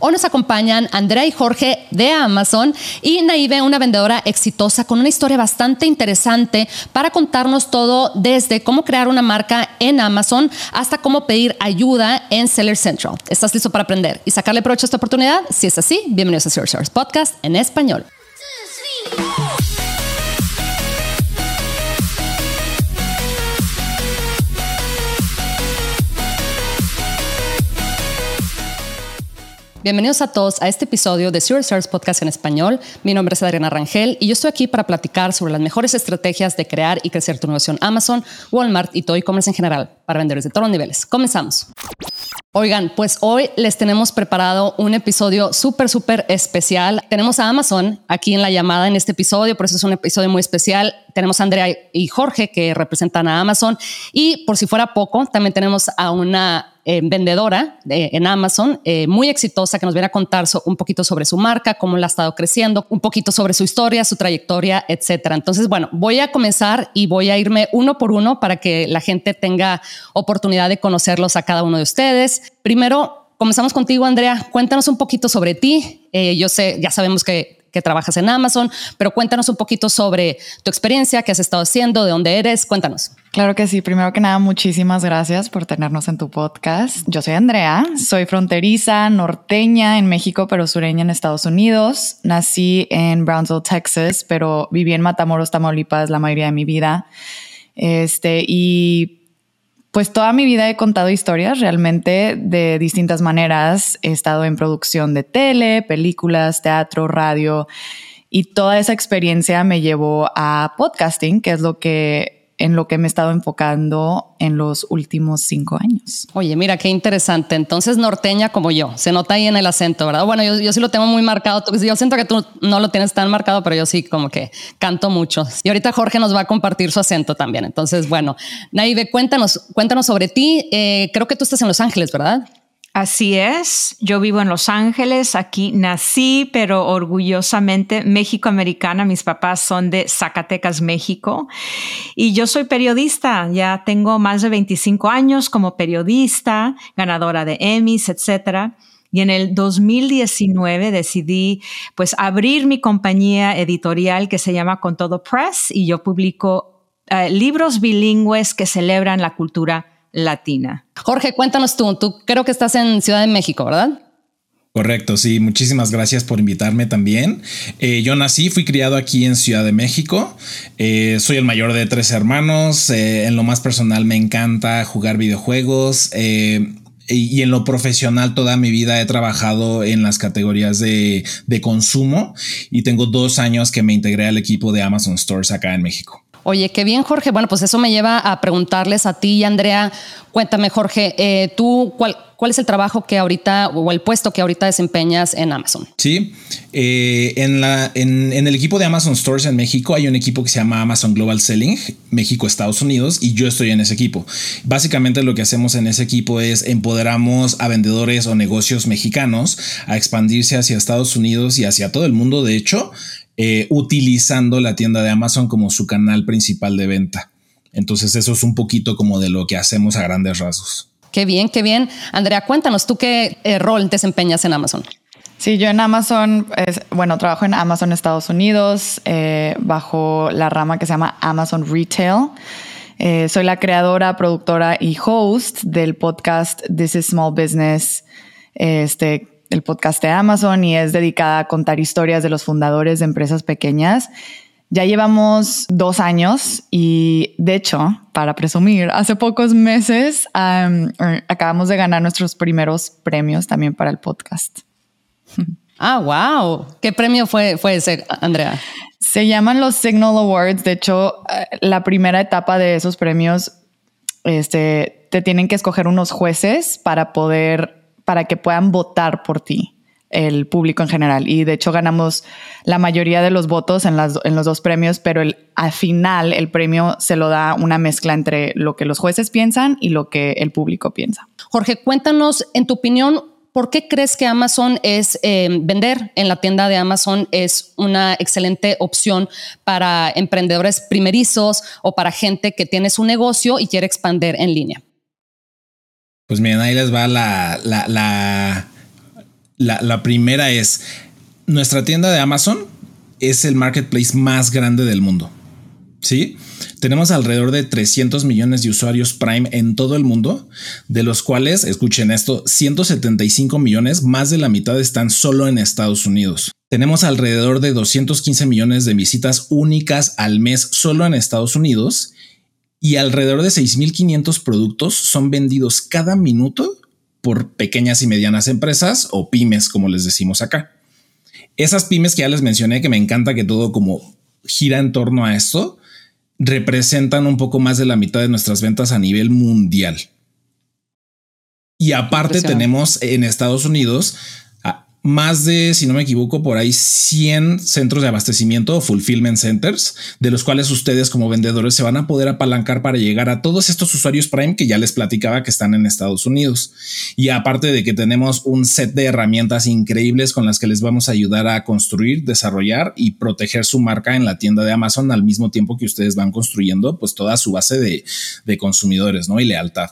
Hoy nos acompañan Andrea y Jorge de Amazon y Naive, una vendedora exitosa con una historia bastante interesante para contarnos todo desde cómo crear una marca en Amazon hasta cómo pedir ayuda en Seller Central. ¿Estás listo para aprender y sacarle provecho a esta oportunidad? Si es así, bienvenidos a Seller Podcast en español. Bienvenidos a todos a este episodio de Zero Podcast en español. Mi nombre es Adriana Rangel y yo estoy aquí para platicar sobre las mejores estrategias de crear y crecer tu en Amazon, Walmart y todo e-commerce en general para vendedores de todos los niveles. Comenzamos. Oigan, pues hoy les tenemos preparado un episodio súper, súper especial. Tenemos a Amazon aquí en la llamada en este episodio, por eso es un episodio muy especial. Tenemos a Andrea y Jorge que representan a Amazon y por si fuera poco, también tenemos a una eh, vendedora en Amazon, eh, muy exitosa, que nos viene a contar un poquito sobre su marca, cómo la ha estado creciendo, un poquito sobre su historia, su trayectoria, etcétera. Entonces, bueno, voy a comenzar y voy a irme uno por uno para que la gente tenga oportunidad de conocerlos a cada uno de ustedes. Primero, comenzamos contigo, Andrea. Cuéntanos un poquito sobre ti. Eh, yo sé, ya sabemos que que trabajas en Amazon, pero cuéntanos un poquito sobre tu experiencia, qué has estado haciendo, de dónde eres, cuéntanos. Claro que sí, primero que nada, muchísimas gracias por tenernos en tu podcast. Yo soy Andrea, soy fronteriza, norteña en México, pero sureña en Estados Unidos. Nací en Brownsville, Texas, pero viví en Matamoros, Tamaulipas la mayoría de mi vida. Este, y pues toda mi vida he contado historias realmente de distintas maneras. He estado en producción de tele, películas, teatro, radio y toda esa experiencia me llevó a podcasting, que es lo que en lo que me he estado enfocando en los últimos cinco años. Oye, mira, qué interesante. Entonces, norteña como yo, se nota ahí en el acento, ¿verdad? Bueno, yo, sí lo tengo muy marcado. Yo siento que tú no lo tienes tan marcado, pero yo sí como que canto mucho. Y ahorita Jorge nos va a compartir su acento también. Entonces, bueno, Naive, cuéntanos, cuéntanos sobre ti. Eh, creo que tú estás en Los Ángeles, ¿verdad? Así es, yo vivo en Los Ángeles, aquí nací, pero orgullosamente México-americana, mis papás son de Zacatecas, México, y yo soy periodista, ya tengo más de 25 años como periodista, ganadora de Emmys, etcétera. Y en el 2019 decidí pues abrir mi compañía editorial que se llama Con Todo Press y yo publico eh, libros bilingües que celebran la cultura latina. Jorge, cuéntanos tú, tú creo que estás en Ciudad de México, ¿verdad? Correcto, sí, muchísimas gracias por invitarme también. Eh, yo nací, fui criado aquí en Ciudad de México, eh, soy el mayor de tres hermanos, eh, en lo más personal me encanta jugar videojuegos y, en lo profesional toda mi vida he trabajado en las categorías de, de consumo y tengo dos años que me integré al equipo de Amazon Stores acá en México. Oye, qué bien, Jorge. Bueno, pues eso me lleva a preguntarles a ti y Andrea. Cuéntame, Jorge, eh, tú, ¿cuál, ¿cuál es el trabajo que ahorita o el puesto que ahorita desempeñas en Amazon? Sí, eh, en, en, el equipo de Amazon Stores en México hay un equipo que se llama Amazon Global Selling, México, Estados Unidos, y yo estoy en ese equipo. Básicamente lo que hacemos en ese equipo es empoderamos a vendedores o negocios mexicanos a expandirse hacia Estados Unidos y hacia todo el mundo, de hecho, eh, utilizando la tienda de Amazon como su canal principal de venta. Entonces eso es un poquito como de lo que hacemos a grandes rasgos. Qué bien, qué bien. Andrea, cuéntanos, ¿tú qué eh, rol desempeñas en Amazon? Sí, yo en Amazon, bueno, trabajo en Amazon Estados Unidos eh, bajo la rama que se llama Amazon Retail. soy la creadora, productora y host del podcast This is Small Business, este, el podcast de Amazon y es dedicada a contar historias de los fundadores de empresas pequeñas. Ya llevamos dos años y de hecho, para presumir, hace pocos meses er, acabamos de ganar nuestros primeros premios también para el podcast. Ah, wow. ¿Qué premio fue, fue ese, Andrea? Se llaman los Signal Awards. De hecho, eh, la primera etapa de esos premios, este, te tienen que escoger unos jueces para poder para que puedan votar por ti el público en general. Y de hecho ganamos la mayoría de los votos en, las, en los dos premios, pero el, al final el premio se lo da una mezcla entre lo que los jueces piensan y lo que el público piensa. Jorge, cuéntanos, en tu opinión, ¿por qué crees que Amazon es eh, vender en la tienda de Amazon es una excelente opción para emprendedores primerizos o para gente que tiene su negocio y quiere expandir en línea? Pues miren, ahí les va la, la, La, la primera es, nuestra tienda de Amazon es el marketplace más grande del mundo. ¿Sí? Tenemos alrededor de 300 millones de usuarios Prime en todo el mundo, de los cuales, escuchen esto, 175 millones, más de la mitad están solo en Estados Unidos. Tenemos alrededor de 215 millones de visitas únicas al mes solo en Estados Unidos y alrededor de 6.500 productos son vendidos cada minuto por pequeñas y medianas empresas o pymes, como les decimos acá. Esas pymes que ya les mencioné, que me encanta que todo como gira en torno a esto, representan un poco más de la mitad de nuestras ventas a nivel mundial. Y aparte tenemos en Estados Unidos más de, si no me equivoco, por ahí 100 centros de abastecimiento o fulfillment centers, de los cuales ustedes como vendedores se van a poder apalancar para llegar a todos estos usuarios Prime que ya les platicaba que están en Estados Unidos. Y aparte de que tenemos un set de herramientas increíbles con las que les vamos a ayudar a construir, desarrollar y proteger su marca en la tienda de Amazon al mismo tiempo que ustedes van construyendo pues toda su base de, de consumidores ¿no? y lealtad.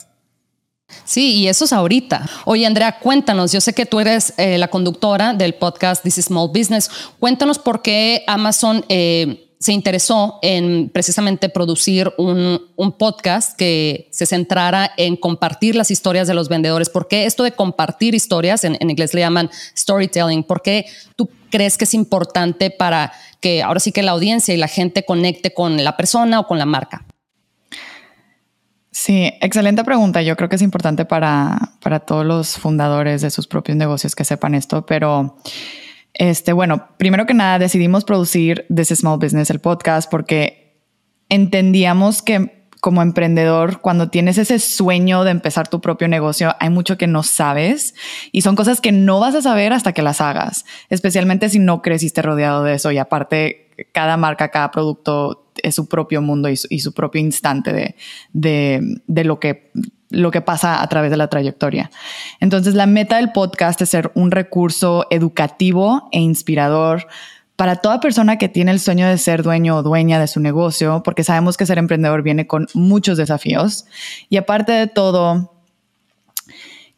Sí, y eso es ahorita. Oye, Andrea, cuéntanos, yo sé que tú eres eh, la conductora del podcast This is Small Business. Cuéntanos por qué Amazon eh, se interesó en precisamente producir un, podcast que se centrara en compartir las historias de los vendedores. ¿Por qué esto de compartir historias, en, en inglés le llaman storytelling? ¿Por qué tú crees que es importante para que ahora sí que la audiencia y la gente conecte con la persona o con la marca? Sí, excelente pregunta. Yo creo que es importante para, para todos los fundadores de sus propios negocios que sepan esto, pero este, bueno, primero que nada decidimos producir This Small Business, el podcast, porque entendíamos que como emprendedor, cuando tienes ese sueño de empezar tu propio negocio, hay mucho que no sabes y son cosas que no vas a saber hasta que las hagas, especialmente si no creciste rodeado de eso y aparte cada marca, cada producto es su propio mundo y su, propio instante de, lo, que, lo que pasa a través de la trayectoria. Entonces, la meta del podcast es ser un recurso educativo e inspirador para toda persona que tiene el sueño de ser dueño o dueña de su negocio, porque sabemos que ser emprendedor viene con muchos desafíos. Y aparte de todo,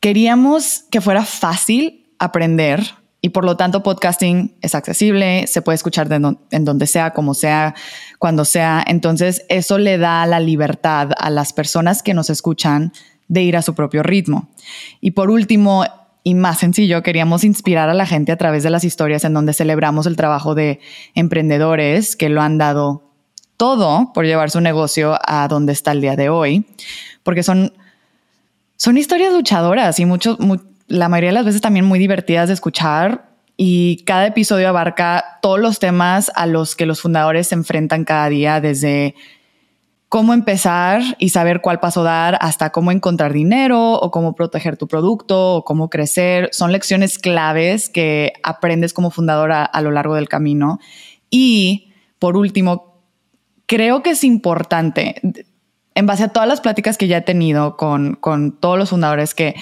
queríamos que fuera fácil aprender y por lo tanto podcasting es accesible, se puede escuchar en donde sea, como sea, cuando sea. Entonces eso le da la libertad a las personas que nos escuchan de ir a su propio ritmo. Y por último, y más sencillo, queríamos inspirar a la gente a través de las historias en donde celebramos el trabajo de emprendedores que lo han dado todo por llevar su negocio a donde está el día de hoy, porque son, son historias luchadoras y muchos la mayoría de las veces también muy divertidas de escuchar y cada episodio abarca todos los temas a los que los fundadores se enfrentan cada día, desde cómo empezar y saber cuál paso dar hasta cómo encontrar dinero o cómo proteger tu producto o cómo crecer. Son lecciones claves que aprendes como fundadora a lo largo del camino. Y por último, creo que es importante, en base a todas las pláticas que ya he tenido con, con todos los fundadores, que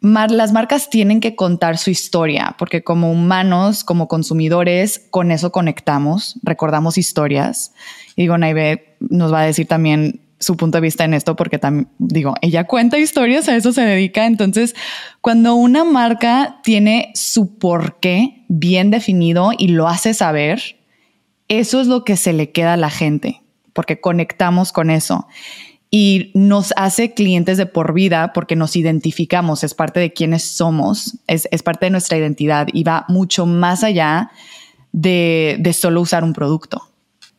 las marcas tienen que contar su historia, porque como humanos, como consumidores, con eso conectamos, recordamos historias. Y digo, Naive nos va a decir también su punto de vista en esto, porque digo, ella cuenta historias, a eso se dedica. Entonces, cuando una marca tiene su porqué bien definido y lo hace saber, eso es lo que se le queda a la gente, porque conectamos con eso y nos hace clientes de por vida porque nos identificamos, es parte de quienes somos, es, parte de nuestra identidad y va mucho más allá de, solo usar un producto.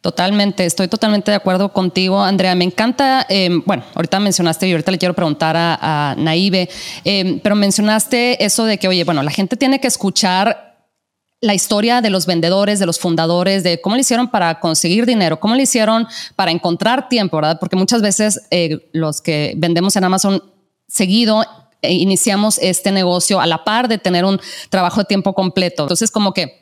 Totalmente, estoy totalmente de acuerdo contigo, Andrea. Me encanta, em, bueno, ahorita mencionaste y ahorita le quiero preguntar a, a Naive, em, pero mencionaste eso de que, oye, bueno, la gente tiene que escuchar la historia de los vendedores, de los fundadores, de cómo le hicieron para conseguir dinero, cómo le hicieron para encontrar tiempo, ¿verdad? Porque muchas veces eh, los que vendemos en Amazon seguido eh, iniciamos este negocio a la par de tener un trabajo de tiempo completo. Entonces, como que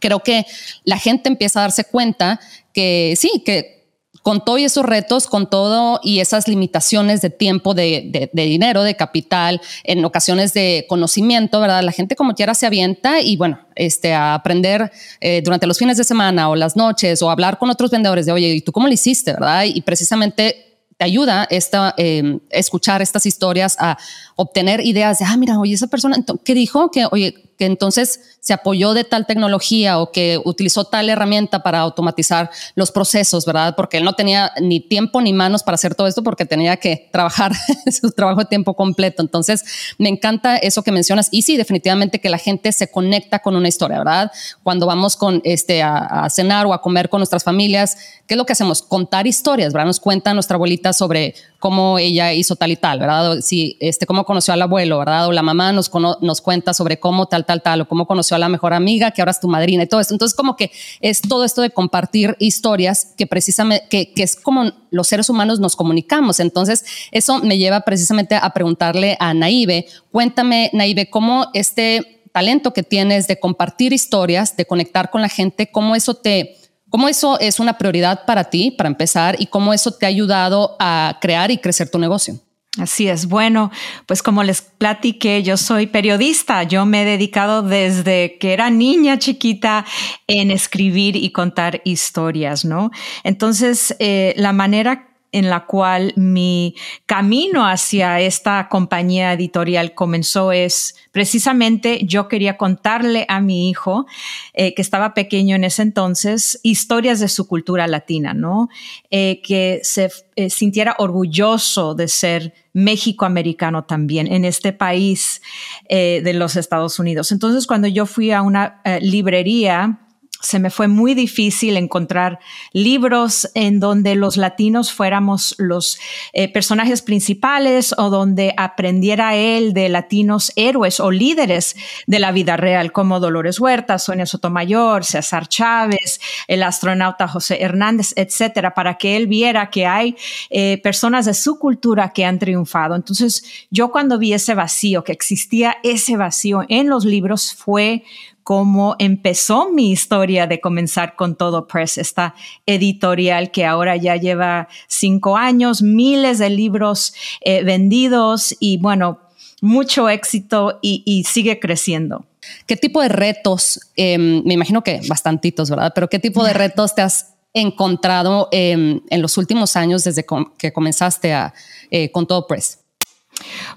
creo que la gente empieza a darse cuenta que sí, que con todos esos retos, con todo y esas limitaciones de tiempo, de, dinero, de capital, en ocasiones de conocimiento, ¿verdad? La gente como quiera se avienta y bueno, este, a aprender eh, durante los fines de semana o las noches o hablar con otros vendedores de, oye, ¿y tú cómo lo hiciste, verdad? Y precisamente te ayuda esta, em, escuchar estas historias a obtener ideas de, ah, mira, oye, esa persona, ¿qué dijo? Que, oye, que entonces se apoyó de tal tecnología o que utilizó tal herramienta para automatizar los procesos, ¿verdad? Porque él no tenía ni tiempo ni manos para hacer todo esto porque tenía que trabajar su trabajo de tiempo completo. Entonces, me encanta eso que mencionas. Y sí, definitivamente que la gente se conecta con una historia, ¿verdad? Cuando vamos con este, a, cenar o a comer con nuestras familias, ¿qué es lo que hacemos? Contar historias, ¿verdad? Nos cuenta nuestra abuelita sobre cómo ella hizo tal y tal, ¿verdad? Si, este, cómo conoció al abuelo, ¿verdad? O la mamá nos, nos cuenta sobre cómo tal, tal, tal, o cómo conoció a la mejor amiga, que ahora es tu madrina y todo esto. Entonces, como que es todo esto de compartir historias que precisamente, que, que es como los seres humanos nos comunicamos. Entonces, eso me lleva precisamente a preguntarle a Naive, cuéntame, Naive, cómo este talento que tienes de compartir historias, de conectar con la gente, cómo eso te ¿Cómo eso es una prioridad para ti, para empezar, y cómo eso te ha ayudado a crear y crecer tu negocio? Así es. Bueno, pues como les platiqué, yo soy periodista. Yo me he dedicado desde que era niña chiquita en escribir y contar historias, ¿no? Entonces, eh, la manera en la cual mi camino hacia esta compañía editorial comenzó es precisamente yo quería contarle a mi hijo, eh, que estaba pequeño en ese entonces, historias de su cultura latina, ¿no? Eh, que se eh, sintiera orgulloso de ser México-americano también en este país de los Estados Unidos. Entonces, cuando yo fui a una librería, se me fue muy difícil encontrar libros en donde los latinos fuéramos los eh, personajes principales o donde aprendiera él de latinos héroes o líderes de la vida real, como Dolores Huerta, Sonia Sotomayor, César Chávez, el astronauta José Hernández, etcétera, para que él viera que hay eh, personas de su cultura que han triunfado. Entonces, yo cuando vi ese vacío, que existía ese vacío en los libros, fue cómo empezó mi historia de comenzar con Todo Press, esta editorial que ahora ya lleva cinco años, miles de libros eh, vendidos y bueno, mucho éxito y, sigue creciendo. ¿Qué tipo de retos, em, me imagino que bastantitos, ¿verdad? Pero qué tipo de retos te has encontrado em, en los últimos años desde que comenzaste a, eh, con Todo Press?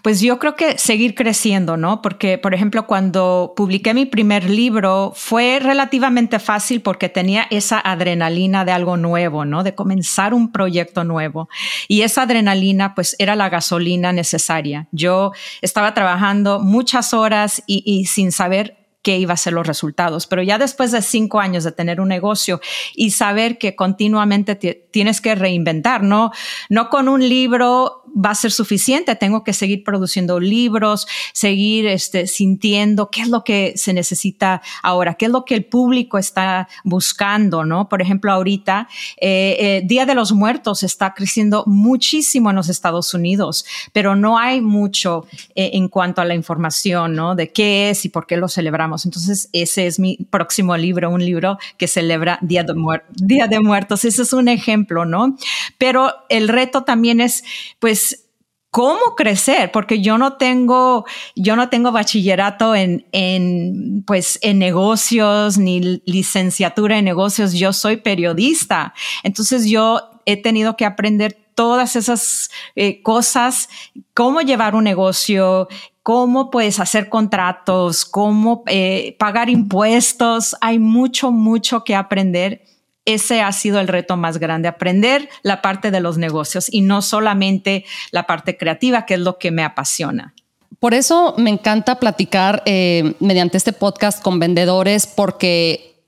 Pues yo creo que seguir creciendo, ¿no? Porque, por ejemplo, cuando publiqué mi primer libro fue relativamente fácil porque tenía esa adrenalina de algo nuevo, ¿no? De comenzar un proyecto nuevo. Y esa adrenalina, pues, era la gasolina necesaria. Yo estaba trabajando muchas horas y, sin saber qué iba a ser los resultados. Pero ya después de cinco años de tener un negocio y saber que continuamente tienes que reinventar, ¿no? No con un libro va a ser suficiente, tengo que seguir produciendo libros, seguir este, sintiendo qué es lo que se necesita ahora, qué es lo que el público está buscando, ¿no? Por ejemplo, ahorita, eh, eh, Día de los Muertos está creciendo muchísimo en los Estados Unidos, pero no hay mucho eh, en cuanto a la información, ¿no? De qué es y por qué lo celebramos. Entonces, ese es mi próximo libro, un libro que celebra Día de, Día de Muertos. Ese es un ejemplo, ¿no? Pero el reto también es, pues, cómo crecer, porque yo no tengo, yo no tengo bachillerato en, en, pues, en negocios ni licenciatura en negocios, yo soy periodista. Entonces yo he tenido que aprender todas esas eh, cosas, cómo llevar un negocio, cómo puedes hacer contratos, cómo eh, pagar impuestos. Hay mucho, mucho que aprender ese ha sido el reto más grande, aprender la parte de los negocios y no solamente la parte creativa, que es lo que me apasiona. Por eso me encanta platicar eh, mediante este podcast con vendedores porque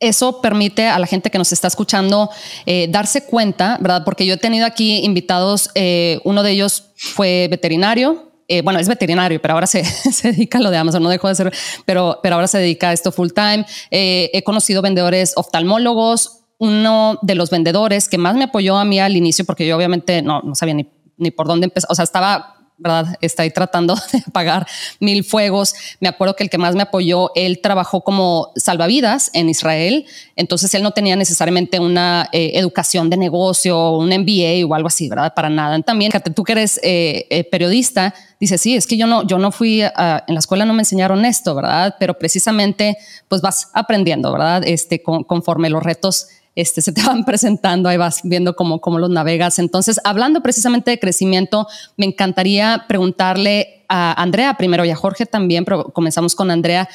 eso permite a la gente que nos está escuchando eh, darse cuenta, ¿verdad? Porque yo he tenido aquí invitados, eh, uno de ellos fue veterinario, bueno, es veterinario, pero ahora se, dedica a lo de Amazon, no dejó de ser, pero, pero ahora se dedica a esto full time. he conocido vendedores oftalmólogos, uno de los vendedores que más me apoyó a mí al inicio, porque yo obviamente no, no sabía ni, ni por dónde empezar, o sea, estaba ¿verdad? Está ahí tratando de apagar mil fuegos. Me acuerdo que el que más me apoyó, él trabajó como salvavidas en Israel, entonces él no tenía necesariamente una eh, educación de negocio, un MBA o algo así, ¿verdad? Para nada. También, tú que eres eh, eh, periodista, dices, sí, es que yo no, yo no fui, a, en la escuela no me enseñaron esto, ¿verdad? Pero precisamente, pues vas aprendiendo, ¿verdad? Este, conforme los retos este, se te van presentando, ahí vas viendo cómo, cómo los navegas. Entonces, hablando precisamente de crecimiento, me encantaría preguntarle a Andrea primero y a Jorge también, pero comenzamos con Andrea.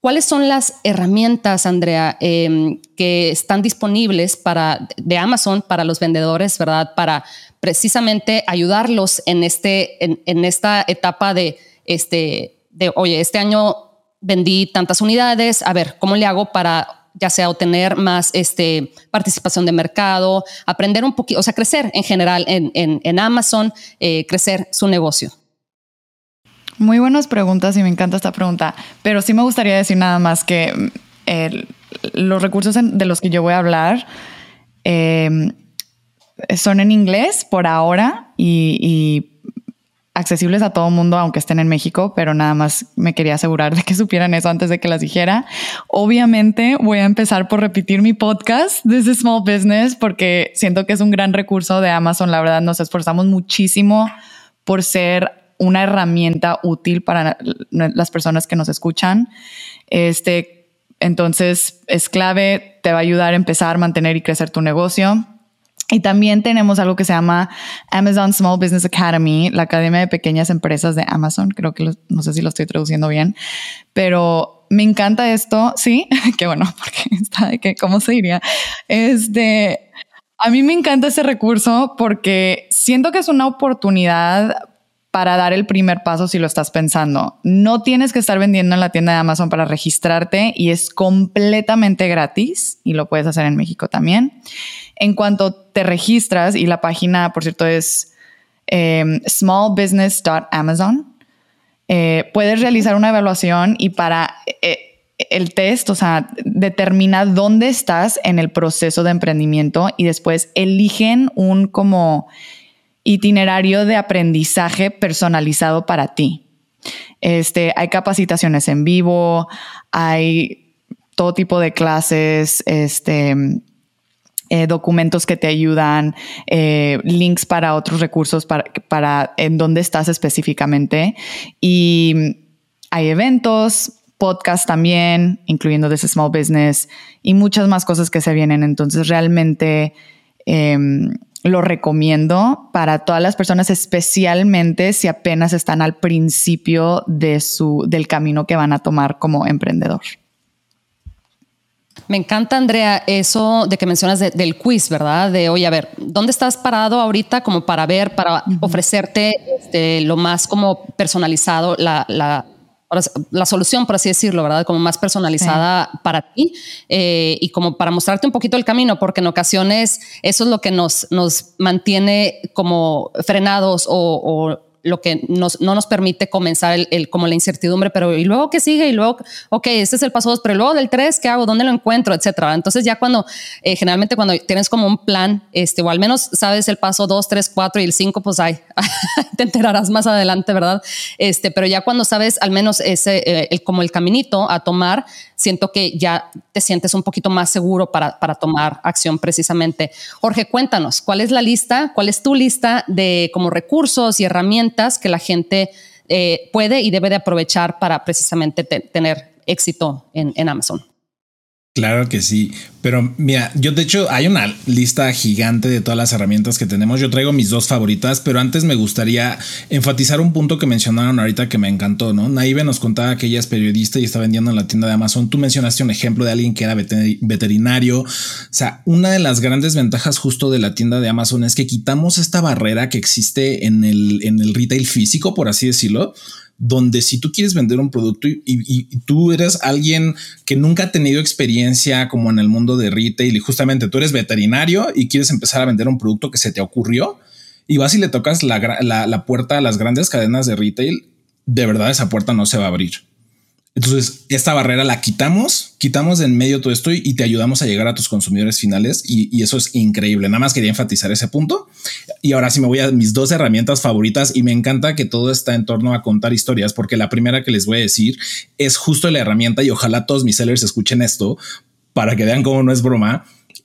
¿Cuáles son las herramientas, Andrea, em, que están disponibles para, de Amazon para los vendedores, verdad? Para precisamente ayudarlos en, este, en, esta etapa de, este, de, oye, este año vendí tantas unidades, a ver, ¿cómo le hago para ya sea obtener más este, participación de mercado, aprender un poquito, o sea, crecer en general en, Amazon, eh, crecer su negocio? Muy buenas preguntas y me encanta esta pregunta, pero sí me gustaría decir nada más que mm, los recursos de los que yo voy a hablar em, son en inglés por ahora y, accesibles a todo mundo, aunque estén en México, pero nada más me quería asegurar de que supieran eso antes de que las dijera. Obviamente voy a empezar por repetir mi podcast desde Small Business porque siento que es un gran recurso de Amazon. La verdad, nos esforzamos muchísimo por ser una herramienta útil para las personas que nos escuchan. Este, entonces es clave, te va a ayudar a empezar, mantener y crecer tu negocio. Y también tenemos algo que se llama Amazon Small Business Academy, la Academia de Pequeñas Empresas de Amazon. Creo que no sé si lo estoy traduciendo bien, pero me encanta esto. Sí, qué bueno, porque está de que, ¿cómo se diría? Este, a mí me encanta ese recurso porque siento que es una oportunidad para dar el primer paso si lo estás pensando. No tienes que estar vendiendo en la tienda de Amazon para registrarte y es completamente gratis y lo puedes hacer en México también. En cuanto te registras y la página, por cierto, es em, smallbusiness.amazon, eh, puedes realizar una evaluación y para eh, el test, o sea, determina dónde estás en el proceso de emprendimiento y después eligen un como itinerario de aprendizaje personalizado para ti. Este, hay capacitaciones en vivo, hay todo tipo de clases, este, eh, documentos que te ayudan, eh, links para otros recursos para, para en dónde estás específicamente. Y hay eventos, podcast también, incluyendo This Small Business y muchas más cosas que se vienen. Entonces, realmente em, lo recomiendo para todas las personas, especialmente si apenas están al principio de su, del camino que van a tomar como emprendedor. Me encanta, Andrea, eso de que mencionas del quiz, ¿verdad? De, oye, a ver, ¿dónde estás parado ahorita como para ver, para ofrecerte este, lo más como personalizado, la, la la solución, por así decirlo, ¿verdad? Como más personalizada para ti eh, y como para mostrarte un poquito el camino, porque en ocasiones eso es lo que nos, nos mantiene como frenados o lo que nos, no nos permite comenzar el, como la incertidumbre, pero y luego qué sigue y luego, ok, este es el paso dos, pero luego del tres, ¿qué hago? ¿Dónde lo encuentro? Etcétera. Entonces ya cuando, eh, generalmente cuando tienes como un plan, este, o al menos sabes el paso dos, tres, cuatro y el cinco, pues ahí te enterarás más adelante, ¿verdad? Este, pero ya cuando sabes al menos ese, eh, el, como el caminito a tomar, siento que ya te sientes un poquito más seguro para, para tomar acción precisamente. Jorge, cuéntanos, ¿cuál es la lista? ¿Cuál es tu lista de como recursos y herramientas que la gente eh, puede y debe de aprovechar para precisamente tener éxito en, en Amazon? Claro que sí, pero mira, yo de hecho hay una lista gigante de todas las herramientas que tenemos. Yo traigo mis dos favoritas, pero antes me gustaría enfatizar un punto que mencionaron ahorita que me encantó, ¿no? Naive nos contaba que ella es periodista y está vendiendo en la tienda de Amazon. Tú mencionaste un ejemplo de alguien que era veterinario. O sea, una de las grandes ventajas justo de la tienda de Amazon es que quitamos esta barrera que existe en el, en el retail físico, por así decirlo donde si tú quieres vender un producto y, tú eres alguien que nunca ha tenido experiencia como en el mundo de retail y justamente tú eres veterinario y quieres empezar a vender un producto que se te ocurrió y vas y le tocas la, la puerta a las grandes cadenas de retail, de verdad esa puerta no se va a abrir. Entonces, esta barrera la quitamos, quitamos de en medio todo esto y, te ayudamos a llegar a tus consumidores finales y, eso es increíble. Nada más quería enfatizar ese punto. Y ahora sí me voy a mis dos herramientas favoritas y me encanta que todo está en torno a contar historias porque la primera que les voy a decir es justo la herramienta y ojalá todos mis sellers escuchen esto para que vean cómo no es broma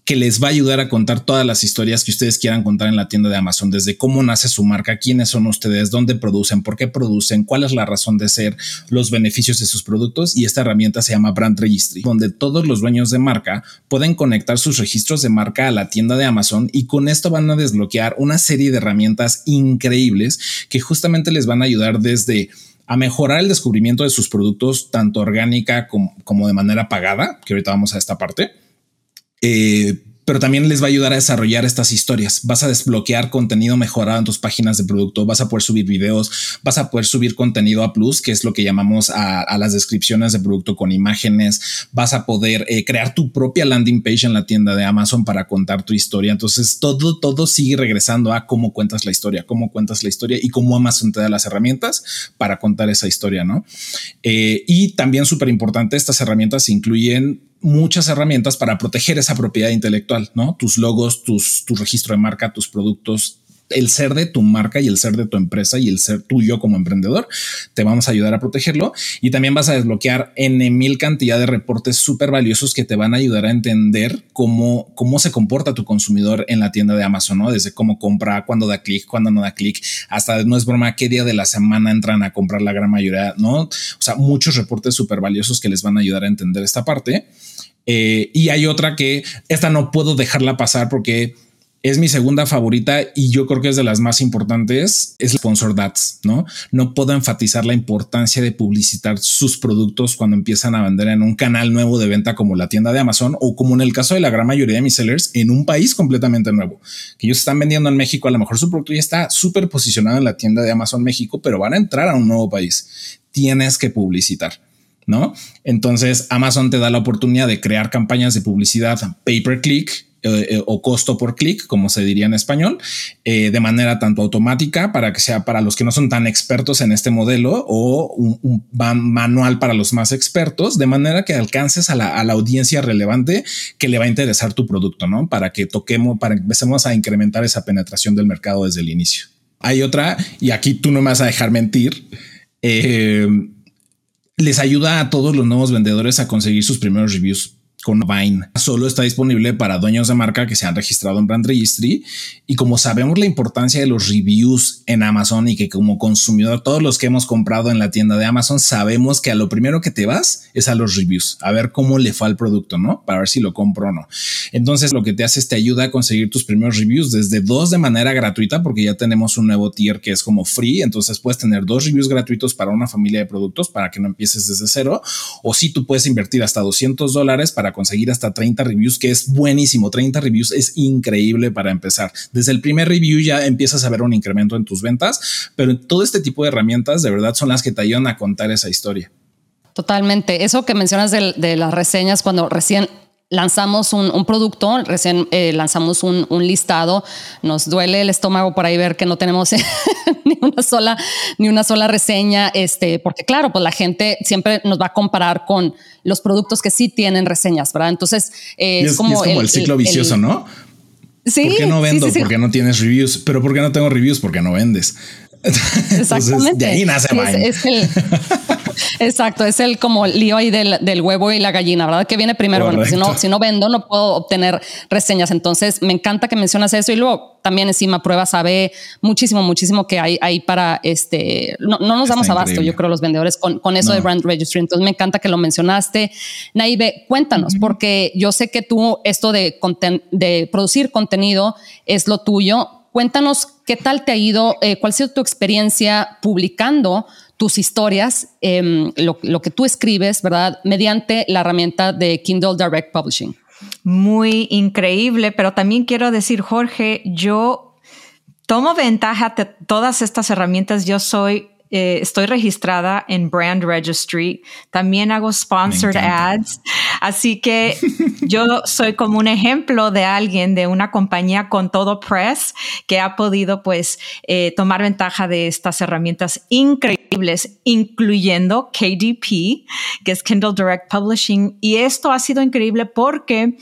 que les va a ayudar a contar todas las historias que ustedes quieran contar en la tienda de Amazon, desde cómo nace su marca, quiénes son ustedes, dónde producen, por qué producen, cuál es la razón de ser, los beneficios de sus productos. Y esta herramienta se llama Brand Registry, donde todos los dueños de marca pueden conectar sus registros de marca a la tienda de Amazon y con esto van a desbloquear una serie de herramientas increíbles que justamente les van a ayudar desde a mejorar el descubrimiento de sus productos, tanto orgánica como, de manera pagada, que ahorita vamos a esta parte. Eh, pero también les va a ayudar a desarrollar estas historias. Vas a desbloquear contenido mejorado en tus páginas de producto, vas a poder subir videos, vas a poder subir contenido a plus, que es lo que llamamos a, las descripciones de producto con imágenes, vas a poder eh, crear tu propia landing page en la tienda de Amazon para contar tu historia. Entonces todo, todo sigue regresando a cómo cuentas la historia, cómo cuentas la historia y cómo Amazon te da las herramientas para contar esa historia, ¿no? Eh, y también súper importante, estas herramientas incluyen muchas herramientas para proteger esa propiedad intelectual, ¿no? Tus logos, tus, tu registro de marca, tus productos, el ser de tu marca y el ser de tu empresa y el ser tuyo como emprendedor, te vamos a ayudar a protegerlo y también vas a desbloquear en mil cantidad de reportes súper valiosos que te van a ayudar a entender cómo, cómo se comporta tu consumidor en la tienda de Amazon, ¿no? Desde cómo compra, cuándo da clic, cuándo no da clic, hasta no es broma, qué día de la semana entran a comprar la gran mayoría, ¿no? O sea, muchos reportes súper valiosos que les van a ayudar a entender esta parte. Eh, y hay otra que esta no puedo dejarla pasar porque es mi segunda favorita y yo creo que es de las más importantes, es Sponsor Ads, ¿no? No puedo enfatizar la importancia de publicitar sus productos cuando empiezan a vender en un canal nuevo de venta como la tienda de Amazon o como en el caso de la gran mayoría de mis sellers en un país completamente nuevo, que ellos están vendiendo en México, a lo mejor su producto ya está súper posicionado en la tienda de Amazon México, pero van a entrar a un nuevo país. Tienes que publicitar. ¿No? Entonces Amazon te da la oportunidad de crear campañas de publicidad pay per click eh, eh, o costo por clic, como se diría en español, eh, de manera tanto automática para que sea para los que no son tan expertos en este modelo o manual para los más expertos, de manera que alcances a la, a la, audiencia relevante que le va a interesar tu producto, ¿no? Para que toquemos, para que empecemos a incrementar esa penetración del mercado desde el inicio. Hay otra, y aquí tú no me vas a dejar mentir. les ayuda a todos los nuevos vendedores a conseguir sus primeros reviews con Vine. Solo está disponible para dueños de marca que se han registrado en Brand Registry. Y como sabemos la importancia de los reviews en Amazon y que como consumidor, todos los que hemos comprado en la tienda de Amazon, sabemos que a lo primero que te vas es a los reviews, a ver cómo le fue al producto, ¿no? Para ver si lo compro o no. Entonces lo que te hace es te ayuda a conseguir tus primeros reviews desde dos de manera gratuita, porque ya tenemos un nuevo tier que es como free. Entonces puedes tener dos reviews gratuitos para una familia de productos para que no empieces desde cero. O si tú puedes invertir hasta 200 dólares para conseguir hasta 30 reviews, que es buenísimo. 30 reviews es increíble para empezar. Desde el primer review ya empiezas a ver un incremento en tus ventas, pero todo este tipo de herramientas de verdad son las que te ayudan a contar esa historia. Totalmente. Eso que mencionas de, de las reseñas cuando recién lanzamos un, producto, recién eh, lanzamos un, listado, nos duele el estómago por ahí ver que no tenemos ni una sola, ni una sola reseña, este, porque claro, pues la gente siempre nos va a comparar con los productos que sí tienen reseñas, ¿verdad? Entonces es, como, el, ciclo vicioso, ¿no? Sí. ¿Por qué no vendo? porque no tienes reviews. Pero ¿por qué no tengo reviews? Porque no vendes. Exactamente. de ahí nace es, Exacto, es el como lío ahí del, huevo y la gallina, ¿verdad? Que viene primero. Bueno, si no, si no vendo, no puedo obtener reseñas. Entonces, me encanta que mencionas eso y luego también encima pruebas sabe muchísimo, muchísimo que hay ahí para este. No, nos damos abasto, yo creo, los vendedores con, con eso de brand registry. Entonces, me encanta que lo mencionaste. Naive, cuéntanos, porque yo sé que tú esto de, de producir contenido es lo tuyo. Cuéntanos qué tal te ha ido, eh, cuál ha sido tu experiencia publicando tus historias, em, lo, que tú escribes, ¿verdad? Mediante la herramienta de Kindle Direct Publishing. Muy increíble, pero también quiero decir, Jorge, yo tomo ventaja de todas estas herramientas. Yo soy eh, estoy registrada en Brand Registry. También hago sponsored ads. Así que yo soy como un ejemplo de alguien de una compañía con todo press que ha podido pues eh, tomar ventaja de estas herramientas increíbles, incluyendo KDP, que es Kindle Direct Publishing. Y esto ha sido increíble porque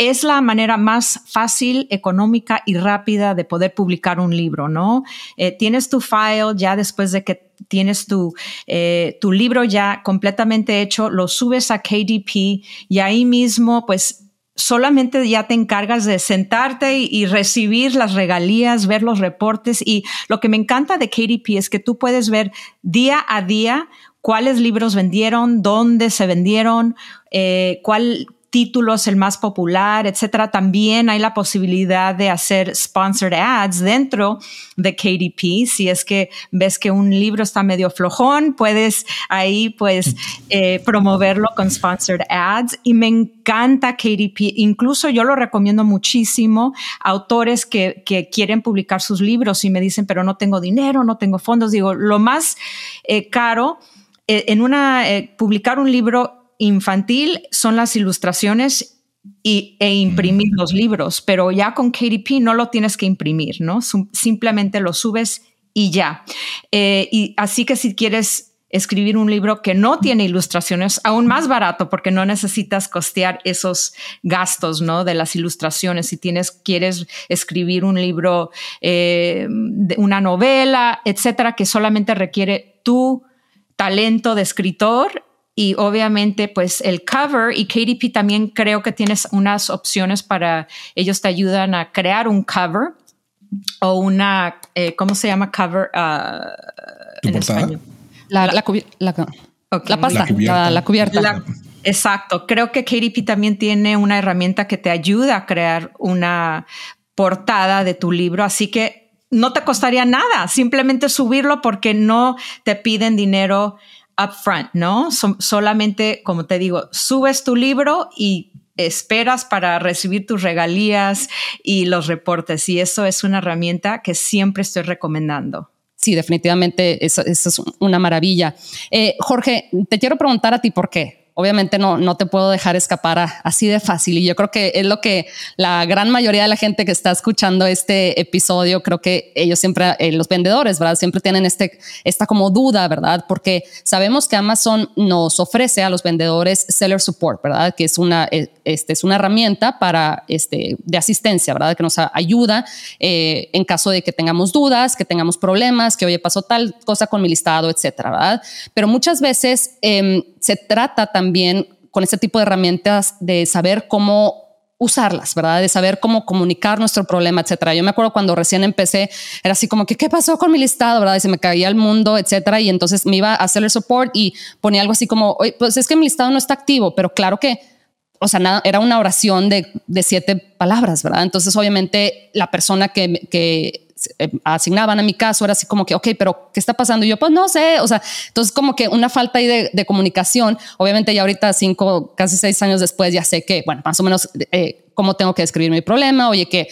es la manera más fácil, económica y rápida de poder publicar un libro, ¿no? Eh, tienes tu file ya después de que tienes tu, eh, libro ya completamente hecho, lo subes a KDP y ahí mismo, pues solamente ya te encargas de sentarte y, recibir las regalías, ver los reportes. Y lo que me encanta de KDP es que tú puedes ver día a día cuáles libros vendieron, dónde se vendieron, eh, cuál, títulos el más popular, etcétera. También hay la posibilidad de hacer sponsored ads dentro de KDP. Si es que ves que un libro está medio flojón, puedes ahí pues eh, promoverlo con sponsored ads. Y me encanta KDP. Incluso yo lo recomiendo muchísimo a autores que, que quieren publicar sus libros y me dicen, pero no tengo dinero, no tengo fondos. Digo, lo más eh, caro eh, en una, publicar un libro infantil son las ilustraciones y, e imprimir los libros, pero ya con KDP no lo tienes que imprimir, ¿no? Simplemente lo subes y ya. Eh, y así que si quieres escribir un libro que no tiene ilustraciones, aún más barato porque no necesitas costear esos gastos, ¿no? De las ilustraciones. Si tienes, quieres escribir un libro, eh, una novela, etcétera, que solamente requiere tu talento de escritor y obviamente pues el cover y KDP también creo que tienes unas opciones para, ellos te ayudan a crear un cover o una, eh, ¿cómo se llama cover uh, en español? La, la, la, pasta, la, cubierta. exacto. Creo que KDP también tiene una herramienta que te ayuda a crear una portada de tu libro, así que no te costaría nada, simplemente subirlo porque no te piden dinero upfront, ¿no? solamente, como te digo, subes tu libro y esperas para recibir tus regalías y los reportes. Y eso es una herramienta que siempre estoy recomendando. Sí, definitivamente eso, es una maravilla. Eh, Jorge, te quiero preguntar a ti por qué obviamente no, no te puedo dejar escapar así de fácil. Y yo creo que es lo que la gran mayoría de la gente que está escuchando este episodio, creo que ellos siempre, eh, los vendedores, ¿verdad? Siempre tienen este, esta como duda, ¿verdad? Porque sabemos que Amazon nos ofrece a los vendedores seller support, ¿verdad? Que es una, eh, este, es una herramienta para, este, de asistencia, ¿verdad? Que nos ayuda eh, en caso de que tengamos dudas, que tengamos problemas, que oye, pasó tal cosa con mi listado, etcétera, ¿verdad? Pero muchas veces em, se trata también con este tipo de herramientas de saber cómo usarlas, ¿verdad? De saber cómo comunicar nuestro problema, etcétera. Yo me acuerdo cuando recién empecé, era así como que, ¿qué pasó con mi listado, verdad? Y se me caía el mundo, etcétera. Y entonces me iba a hacer el support y ponía algo así como, pues es que mi listado no está activo, pero claro que, o sea, nada, era una oración de, de siete palabras, ¿verdad? Entonces, obviamente, la persona que, que eh, asignaban a mi caso era así como que, ok, pero ¿qué está pasando? Y yo, pues no sé, o sea, entonces como que una falta ahí de, comunicación, obviamente ya ahorita cinco, casi seis años después ya sé que, bueno, más o menos eh, cómo tengo que describir mi problema, oye, que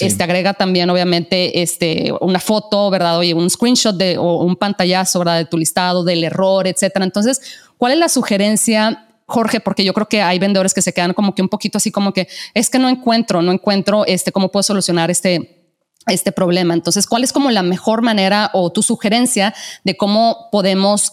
Este agrega también, obviamente, este, una foto, ¿verdad? Oye, un screenshot de, o un pantallazo, ¿verdad? De tu listado, del error, etcétera. Entonces, ¿cuál es la sugerencia Jorge, porque yo creo que hay vendedores que se quedan como que un poquito así como que es que no encuentro, no encuentro este cómo puedo solucionar este este problema. Entonces, ¿cuál es como la mejor manera o tu sugerencia de cómo podemos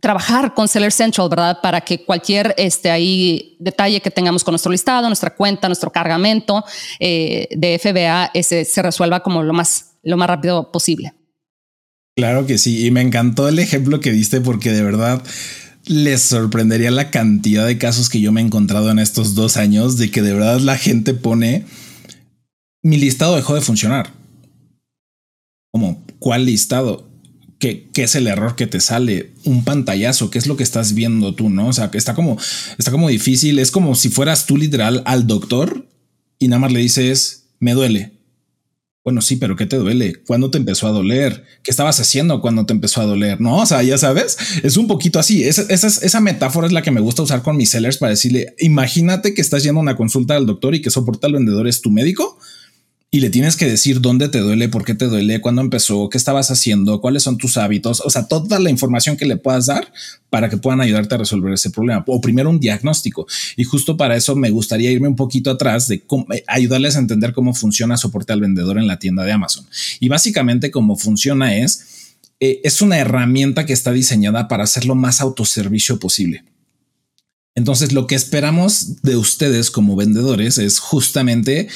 trabajar con Seller Central, ¿verdad? Para que cualquier este, ahí detalle que tengamos con nuestro listado, nuestra cuenta, nuestro cargamento eh, de FBA se resuelva como lo más, lo más rápido posible. Claro que sí. Y me encantó el ejemplo que diste porque de verdad les sorprendería la cantidad de casos que yo me he encontrado en estos dos años de que de verdad la gente pone mi listado dejó de funcionar. ¿Cómo? ¿Cuál listado? ¿Qué, ¿Qué, es el error que te sale? Un pantallazo, ¿qué es lo que estás viendo tú? ¿No? O sea, que está como, está como difícil. Es como si fueras tú literal al doctor y nada más le dices, me duele. Bueno, sí, pero ¿qué te duele? ¿Cuándo te empezó a doler? ¿Qué estabas haciendo cuando te empezó a doler? No, o sea, ya sabes, es un poquito así. Esa, esa, esa metáfora es la que me gusta usar con mis sellers para decirle, imagínate que estás yendo a una consulta al doctor y que soporta al vendedor es tu médico y le tienes que decir dónde te duele, por qué te duele, cuándo empezó, qué estabas haciendo, cuáles son tus hábitos, o sea, toda la información que le puedas dar para que puedan ayudarte a resolver ese problema. O primero un diagnóstico. Y justo para eso me gustaría irme un poquito atrás de cómo, eh, ayudarles a entender cómo funciona soporte al vendedor en la tienda de Amazon. Y básicamente cómo funciona es, eh, es una herramienta que está diseñada para hacer lo más autoservicio posible. Entonces, lo que esperamos de ustedes como vendedores es justamente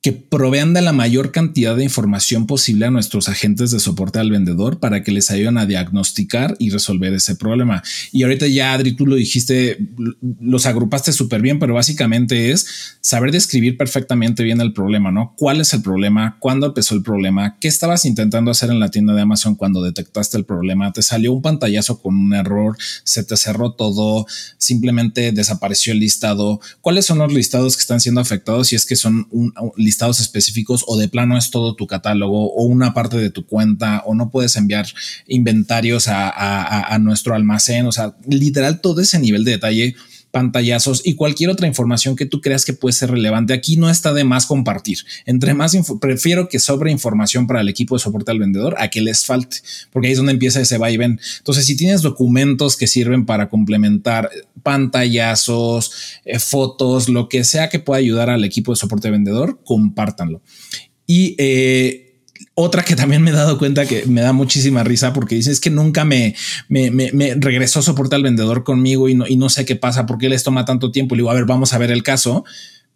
que provean de la mayor cantidad de información posible a nuestros agentes de soporte al vendedor para que les ayuden a diagnosticar y resolver ese problema. Y ahorita ya, Adri, tú lo dijiste, los agrupaste súper bien, pero básicamente es saber describir perfectamente bien el problema, ¿no? ¿Cuál es el problema? ¿Cuándo empezó el problema? ¿Qué estabas intentando hacer en la tienda de Amazon cuando detectaste el problema? ¿Te salió un pantallazo con un error? ¿Se te cerró todo? ¿Simplemente desapareció el listado? ¿Cuáles son los listados que están siendo afectados si es que son un, un listados específicos o de plano es todo tu catálogo o una parte de tu cuenta o no puedes enviar inventarios a, nuestro almacén. O sea, literal todo ese nivel de detalle pantallazos y cualquier otra información que tú creas que puede ser relevante. Aquí no está de más compartir. Entre más, prefiero que sobre información para el equipo de soporte al vendedor a que les falte, porque ahí es donde empieza ese va y ven. Entonces, si tienes documentos que sirven para complementar pantallazos, eh, fotos, lo que sea que pueda ayudar al equipo de soporte vendedor, compártanlo. Y eh, otra que también me he dado cuenta que me da muchísima risa porque dice es que nunca me, me, me, regresó soporte al vendedor conmigo y no, y no sé qué pasa, por qué les toma tanto tiempo. Y digo, a ver, vamos a ver el caso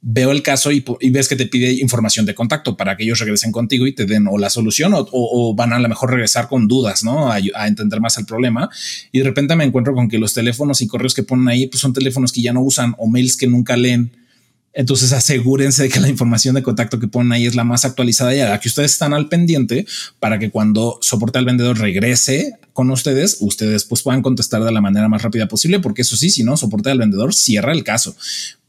veo el caso y, ves que te pide información de contacto para que ellos regresen contigo y te den o la solución o, van a lo mejor regresar con dudas, ¿no? A, entender más el problema. Y de repente me encuentro con que los teléfonos y correos que ponen ahí pues son teléfonos que ya no usan o mails que nunca leen. Entonces asegúrense de que la información de contacto que ponen ahí es la más actualizada y la que ustedes están al pendiente para que cuando soporte al vendedor regrese con ustedes, ustedes pues puedan contestar de la manera más rápida posible, porque eso sí, si no, soporte al vendedor cierra el caso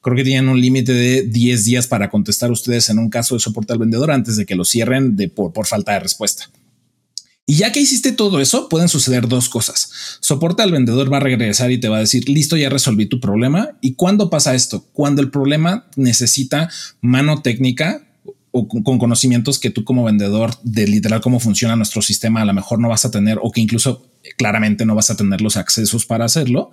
creo que tienen un límite de 10 días para contestar ustedes en un caso de soporte al vendedor antes de que lo cierren de, por, por falta de respuesta. Y ya que hiciste todo eso, pueden suceder dos cosas. Soporte al vendedor va a regresar y te va a decir, listo, ya resolví tu problema. ¿Y cuándo pasa esto? Cuando el problema necesita mano técnica o con conocimientos que tú como vendedor de literal cómo funciona nuestro sistema a lo mejor no vas a tener o que incluso claramente no vas a tener los accesos para hacerlo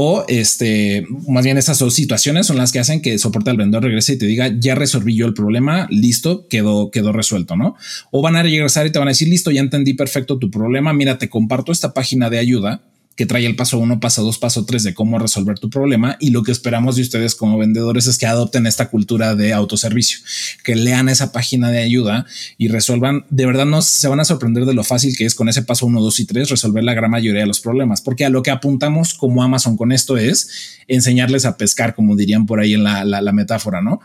o este, más bien esas dos situaciones son las que hacen que soporte al vendedor regrese y te diga, ya resolví yo el problema, listo, quedó, quedó resuelto, ¿no? O van a regresar y te van a decir, listo, ya entendí perfecto tu problema, mira, te comparto esta página de ayuda que trae el paso uno, paso dos, paso tres de cómo resolver tu problema. Y lo que esperamos de ustedes como vendedores es que adopten esta cultura de autoservicio, que lean esa página de ayuda y resuelvan. De verdad, no se van a sorprender de lo fácil que es con ese paso uno, dos y tres resolver la gran mayoría de los problemas, porque a lo que apuntamos como Amazon con esto es enseñarles a pescar, como dirían por ahí en la, la metáfora, no?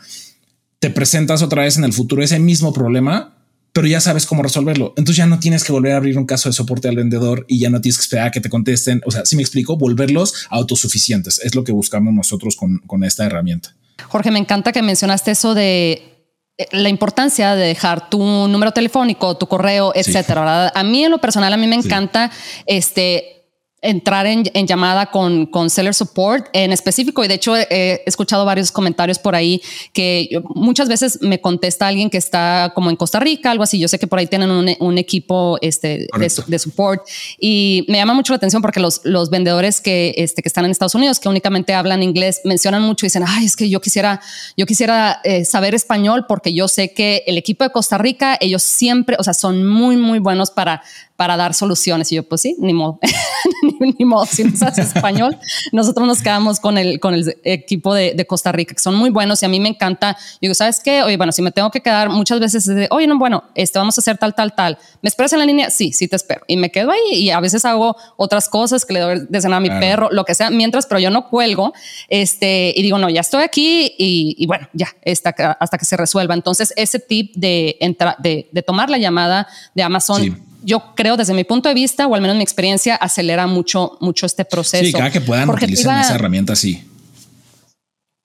Te presentas otra vez en el futuro ese mismo problema pero ya sabes cómo resolverlo. Entonces ya no tienes que volver a abrir un caso de soporte al vendedor y ya no tienes que esperar a que te contesten. O sea, si me explico, volverlos autosuficientes es lo que buscamos nosotros con, con esta herramienta. Jorge, me encanta que mencionaste eso de eh, la importancia de dejar tu número telefónico, tu correo, etcétera. A mí en lo personal, a mí me encanta este entrar en, llamada con, con seller support en específico. Y de hecho he escuchado varios comentarios por ahí que muchas veces me contesta alguien que está como en Costa Rica, algo así. Yo sé que por ahí tienen un, equipo este, de, support y me llama mucho la atención porque los, los vendedores que, este, que están en Estados Unidos, que únicamente hablan inglés, mencionan mucho y dicen, ay, es que yo quisiera, yo quisiera eh, saber español porque yo sé que el equipo de Costa Rica, ellos siempre, o sea, son muy, muy buenos para para dar soluciones. Y yo, pues sí, ni modo, ni, modo, si no sabes español, nosotros nos quedamos con el, con el equipo de, de, Costa Rica, que son muy buenos y a mí me encanta. Yo digo, ¿sabes qué? Oye, bueno, si me tengo que quedar muchas veces, de, oye, no, bueno, este, vamos a hacer tal, tal, tal. ¿Me esperas en la línea? Sí, sí te espero. Y me quedo ahí y a veces hago otras cosas que le doy de cenar a mi perro, lo que sea, mientras, pero yo no cuelgo. Este, y digo, no, ya estoy aquí y, y bueno, ya, hasta, hasta que se resuelva. Entonces, ese tip de, de, de tomar la llamada de Amazon yo creo desde mi punto de vista, o al menos mi experiencia, acelera mucho, mucho este proceso. Sí, cada que puedan utilizar esa herramienta, sí.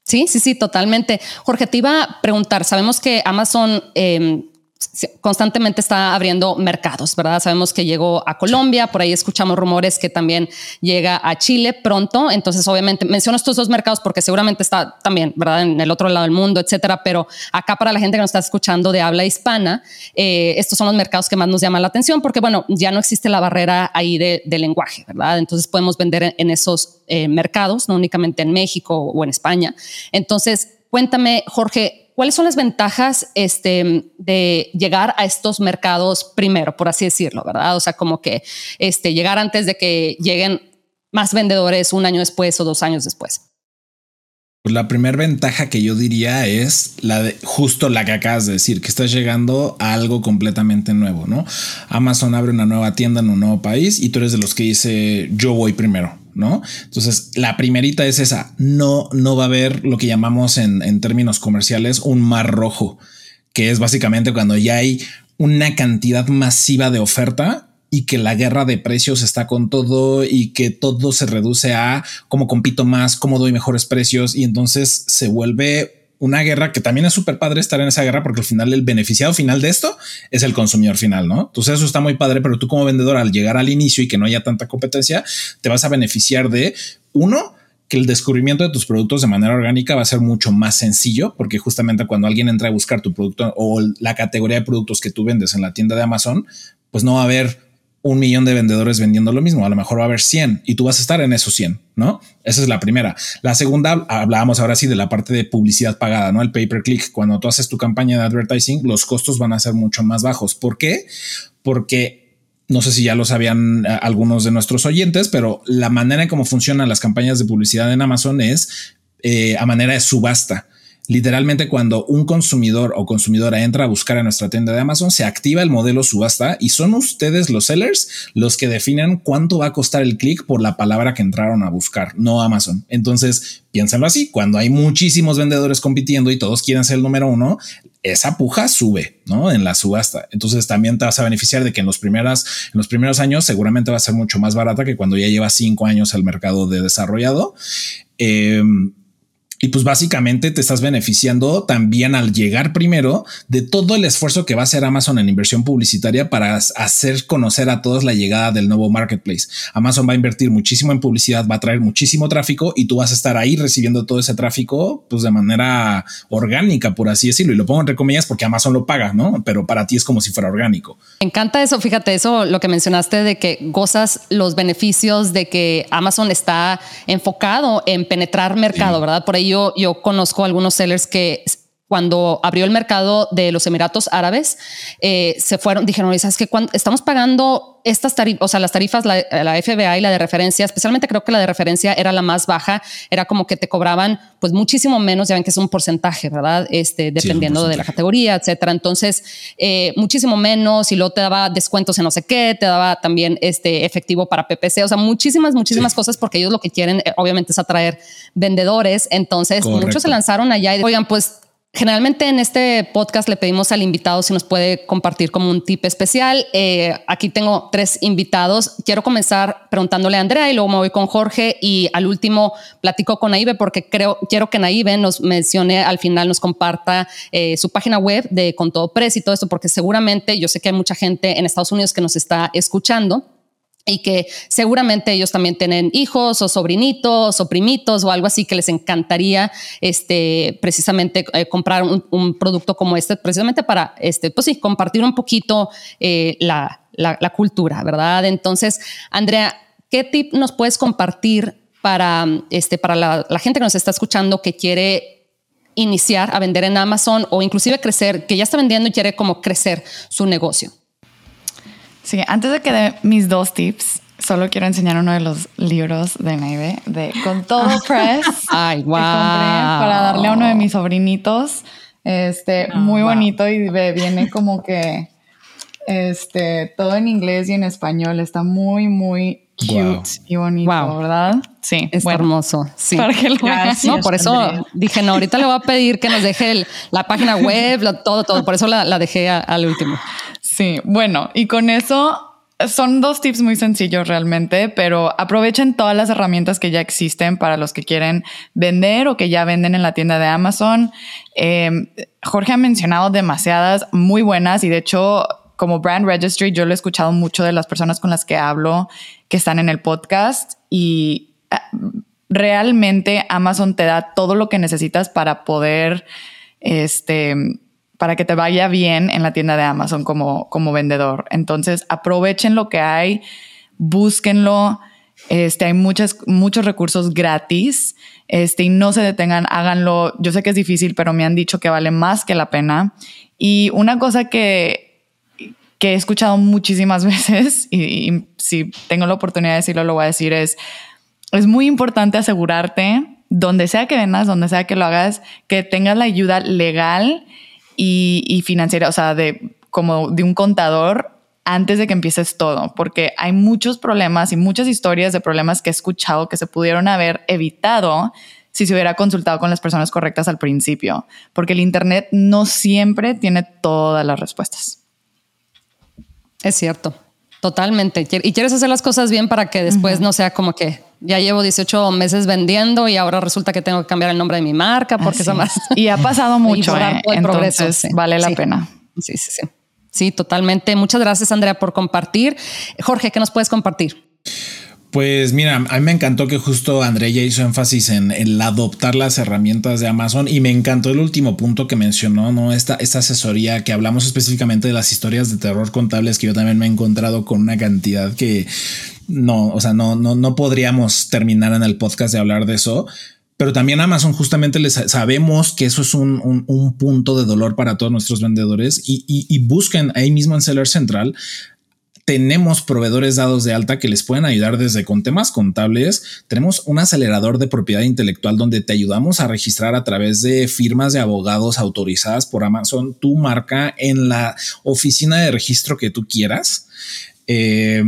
Sí, sí, sí, totalmente. Jorge, te iba a preguntar, sabemos que Amazon eh, constantemente está abriendo mercados, ¿verdad? Sabemos que llegó a Colombia, por ahí escuchamos rumores que también llega a Chile pronto. Entonces, obviamente, menciono estos dos mercados porque seguramente está también, ¿verdad? En el otro lado del mundo, etcétera. Pero acá, para la gente que nos está escuchando de habla hispana, eh, estos son los mercados que más nos llaman la atención porque, bueno, ya no existe la barrera ahí de, lenguaje, ¿verdad? Entonces, podemos vender en, esos eh, mercados, no únicamente en México o en España. Entonces, cuéntame, Jorge, ¿Cuáles son las ventajas este, de llegar a estos mercados primero, por así decirlo, verdad? O sea, como que este, llegar antes de que lleguen más vendedores un año después o dos años después. Pues la primera ventaja que yo diría es la de justo la que acabas de decir, que estás llegando a algo completamente nuevo, ¿no? Amazon abre una nueva tienda en un nuevo país y tú eres de los que dice yo voy primero, ¿no? Entonces, la primerita es esa, no, no va a haber lo que llamamos en, en términos comerciales un mar rojo, que es básicamente cuando ya hay una cantidad masiva de oferta y que la guerra de precios está con todo y que todo se reduce a cómo compito más, cómo doy mejores precios y entonces se vuelve una guerra que también es súper padre estar en esa guerra porque al final el beneficiado final de esto es el consumidor final, ¿no? Entonces eso está muy padre, pero tú como vendedor al llegar al inicio y que no haya tanta competencia, te vas a beneficiar de uno, que el descubrimiento de tus productos de manera orgánica va a ser mucho más sencillo, porque justamente cuando alguien entra a buscar tu producto o la categoría de productos que tú vendes en la tienda de Amazon, pues no va a haber un millón de vendedores vendiendo lo mismo. A lo mejor va a haber 100 y tú vas a estar en esos 100, ¿no? Esa es la primera. La segunda, hablábamos ahora sí de la parte de publicidad pagada, ¿no? El pay per click. Cuando tú haces tu campaña de advertising, los costos van a ser mucho más bajos. ¿Por qué? Porque no sé si ya lo sabían eh, algunos de nuestros oyentes, pero la manera en cómo funcionan las campañas de publicidad en Amazon es eh, a manera de subasta. Literalmente cuando un consumidor o consumidora entra a buscar a nuestra tienda de Amazon, se activa el modelo subasta y son ustedes los sellers los que definen cuánto va a costar el clic por la palabra que entraron a buscar, no Amazon. Entonces, piénsenlo así, cuando hay muchísimos vendedores compitiendo y todos quieren ser el número uno, esa puja sube, ¿no? En la subasta. Entonces también te vas a beneficiar de que en los, primeras, en los primeros años seguramente va a ser mucho más barata que cuando ya lleva cinco años el mercado de desarrollado. Eh, y pues básicamente te estás beneficiando también al llegar primero de todo el esfuerzo que va a hacer Amazon en inversión publicitaria para hacer conocer a todos la llegada del nuevo marketplace. Amazon va a invertir muchísimo en publicidad, va a traer muchísimo tráfico y tú vas a estar ahí recibiendo todo ese tráfico pues de manera orgánica, por así decirlo. Y lo pongo entre comillas porque Amazon lo paga, ¿no? Pero para ti es como si fuera orgánico. Me encanta eso, fíjate, eso lo que mencionaste de que gozas los beneficios de que Amazon está enfocado en penetrar mercado, ¿verdad? Por ahí yo, conozco algunos sellers que cuando abrió el mercado de los Emiratos Árabes, eh, se fueron, dijeron, ¿sabes que Estamos pagando estas tarifas, o sea, las tarifas, la, FBA y la de referencia, especialmente creo que la de referencia era la más baja, era como que te cobraban pues muchísimo menos, ya ven que es un porcentaje, ¿verdad? Este, dependiendo de la categoría, etcétera. Entonces, eh, muchísimo menos y luego te daba descuentos en no sé qué, te daba también este efectivo para PPC, o sea, muchísimas, muchísimas cosas porque ellos lo que quieren, eh, obviamente, es atraer vendedores. Entonces, muchos se lanzaron allá y, oigan, pues Generalmente en este podcast le pedimos al invitado si nos puede compartir como un tip especial. Eh, aquí tengo tres invitados. Quiero comenzar preguntándole a Andrea y luego me voy con Jorge y al último platico con Naive porque creo, quiero que Naive nos mencione al final, nos comparta eh, su página web de con todo precio y todo esto, porque seguramente yo sé que hay mucha gente en Estados Unidos que nos está escuchando y que seguramente ellos también tienen hijos o sobrinitos o primitos o algo así que les encantaría este, precisamente eh, comprar un, producto como este, precisamente para, este, pues sí, compartir un poquito eh, la, la, cultura, ¿verdad? Entonces, Andrea, ¿qué tip nos puedes compartir para, este, para la, la gente que nos está escuchando que quiere iniciar a vender en Amazon o inclusive crecer, que ya está vendiendo y quiere como crecer su negocio? Sí, antes de que dé mis dos tips, solo quiero enseñar uno de los libros de Naive, de Con todo Press. Ay, wow. para darle a uno de mis sobrinitos. Este, ah, muy bonito y viene como que este, todo en inglés y en español. Está muy, muy cute y bonito, ¿verdad? Sí, es hermoso. Sí. Para que lo No, por eso dije, no, ahorita le voy a pedir que nos deje la página web, todo, todo. Por eso la, dejé al último. Sí, bueno, y con eso son dos tips muy sencillos realmente, pero aprovechen todas las herramientas que ya existen para los que quieren vender o que ya venden en la tienda de Amazon. Em, Jorge ha mencionado demasiadas muy buenas y de hecho como brand registry yo lo he escuchado mucho de las personas con las que hablo que están en el podcast y ah, realmente Amazon te da todo lo que necesitas para poder este para que te vaya bien en la tienda de Amazon como, como vendedor. Entonces, aprovechen lo que hay, búsquenlo. Este, hay muchas, muchos recursos gratis este, y no se detengan, háganlo. Yo sé que es difícil, pero me han dicho que vale más que la pena. Y una cosa que, que he escuchado muchísimas veces, y, si tengo la oportunidad de decirlo, lo voy a decir, es, es muy importante asegurarte donde sea que vendas, donde sea que lo hagas, que tengas la ayuda legal y, financiera, o sea, de como de un contador antes de que empieces todo, porque hay muchos problemas y muchas historias de problemas que he escuchado que se pudieron haber evitado si se hubiera consultado con las personas correctas al principio, porque el Internet no siempre tiene todas las respuestas. Es cierto, totalmente. Y quieres hacer las cosas bien para que después no sea como que ya llevo 18 meses vendiendo y ahora resulta que tengo que cambiar el nombre de mi marca porque eso más. Y ha pasado mucho, ¿eh? entonces vale la pena. Sí, sí, sí. Sí, totalmente. Muchas gracias, Andrea, por compartir. Jorge, ¿qué nos puedes compartir? Pues mira, a mí me encantó que justo Andrea ya hizo énfasis en el adoptar las herramientas de Amazon y me encantó el último punto que mencionó, ¿no? Esta, esta asesoría que hablamos específicamente de las historias de terror contables que yo también me he encontrado con una cantidad que no, o sea, no, no, no podríamos terminar en el podcast de hablar de eso pero también Amazon justamente les sabemos que eso es un, punto de dolor para todos nuestros vendedores y, busquen ahí mismo en Seller Central. Tenemos proveedores dados de alta que les pueden ayudar desde con temas contables. Tenemos un acelerador de propiedad intelectual donde te ayudamos a registrar a través de firmas de abogados autorizadas por Amazon tu marca en la oficina de registro que tú quieras. Eh,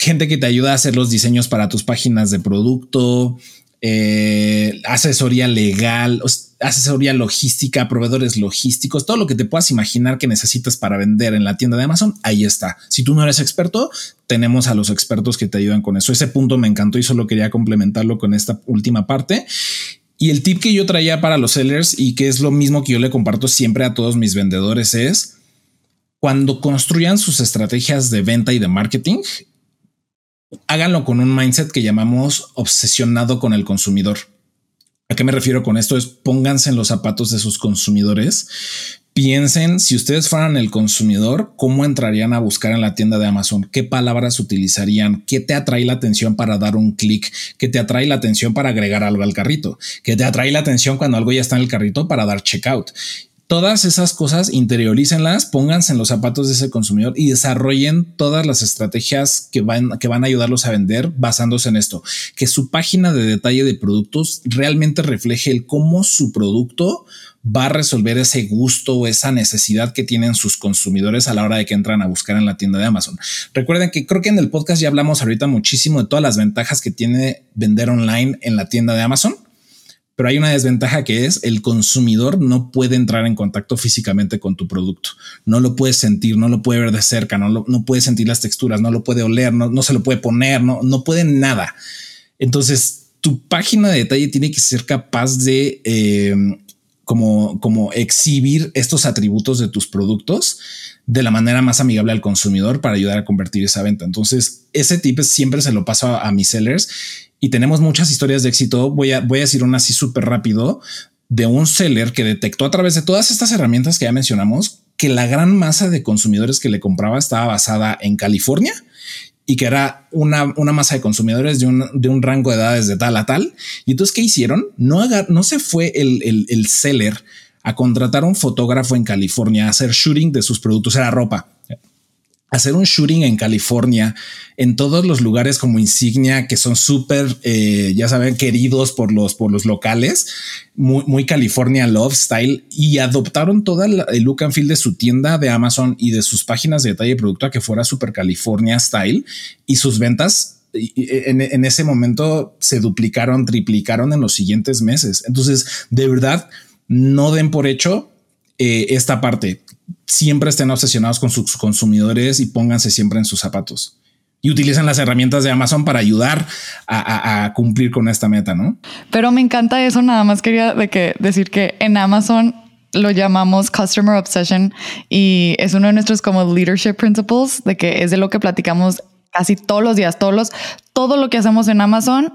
gente que te ayuda a hacer los diseños para tus páginas de producto, eh, asesoría legal, asesoría logística, proveedores logísticos, todo lo que te puedas imaginar que necesitas para vender en la tienda de Amazon, ahí está. Si tú no eres experto, tenemos a los expertos que te ayudan con eso. Ese punto me encantó y solo quería complementarlo con esta última parte. Y el tip que yo traía para los sellers y que es lo mismo que yo le comparto siempre a todos mis vendedores es cuando construyan sus estrategias de venta y de marketing, háganlo con un mindset que llamamos obsesionado con el consumidor. ¿A qué me refiero con esto? Es pónganse en los zapatos de sus consumidores. Piensen si ustedes fueran el consumidor, cómo entrarían a buscar en la tienda de Amazon, qué palabras utilizarían, qué te atrae la atención para dar un clic, qué te atrae la atención para agregar algo al carrito, qué te atrae la atención cuando algo ya está en el carrito para dar checkout todas esas cosas interiorícenlas, pónganse en los zapatos de ese consumidor y desarrollen todas las estrategias que van, que van a ayudarlos a vender basándose en esto. Que su página de detalle de productos realmente refleje el cómo su producto va a resolver ese gusto o esa necesidad que tienen sus consumidores a la hora de que entran a buscar en la tienda de Amazon. Recuerden que creo que en el podcast ya hablamos ahorita muchísimo de todas las ventajas que tiene vender online en la tienda de Amazon pero hay una desventaja que es el consumidor no puede entrar en contacto físicamente con tu producto. No lo puede sentir, no lo puede ver de cerca, no, no puede sentir las texturas, no lo puede oler, no, no se lo puede poner, no, no puede nada. Entonces, tu página de detalle tiene que ser capaz de eh, como, como exhibir estos atributos de tus productos de la manera más amigable al consumidor para ayudar a convertir esa venta. Entonces, ese tip siempre se lo paso a, a mis sellers y tenemos muchas historias de éxito. Voy a, voy a decir una así súper rápido de un seller que detectó a través de todas estas herramientas que ya mencionamos que la gran masa de consumidores que le compraba estaba basada en California y que era una, una masa de consumidores de un, de un, rango de edades de tal a tal. Y entonces, ¿qué hicieron? No, no se fue el, el, el seller a contratar a un fotógrafo en California a hacer shooting de sus productos, era ropa hacer un shooting en California, en todos los lugares como insignia que son súper, eh, ya saben, queridos por los, por los locales, muy, California Love Style y adoptaron toda el look and feel de su tienda de Amazon y de sus páginas de detalle de producto a que fuera super California Style y sus ventas en, en ese momento se duplicaron, triplicaron en los siguientes meses. Entonces, de verdad, no den por hecho eh, esta parte. Siempre estén obsesionados con sus consumidores y pónganse siempre en sus zapatos. Y utilicen las herramientas de Amazon para ayudar a, cumplir con esta meta, ¿no? Pero me encanta eso. Nada más quería de que decir que en Amazon lo llamamos Customer Obsession y es uno de nuestros como leadership principles de que es de lo que platicamos casi todos los días, todos los, todo lo que hacemos en Amazon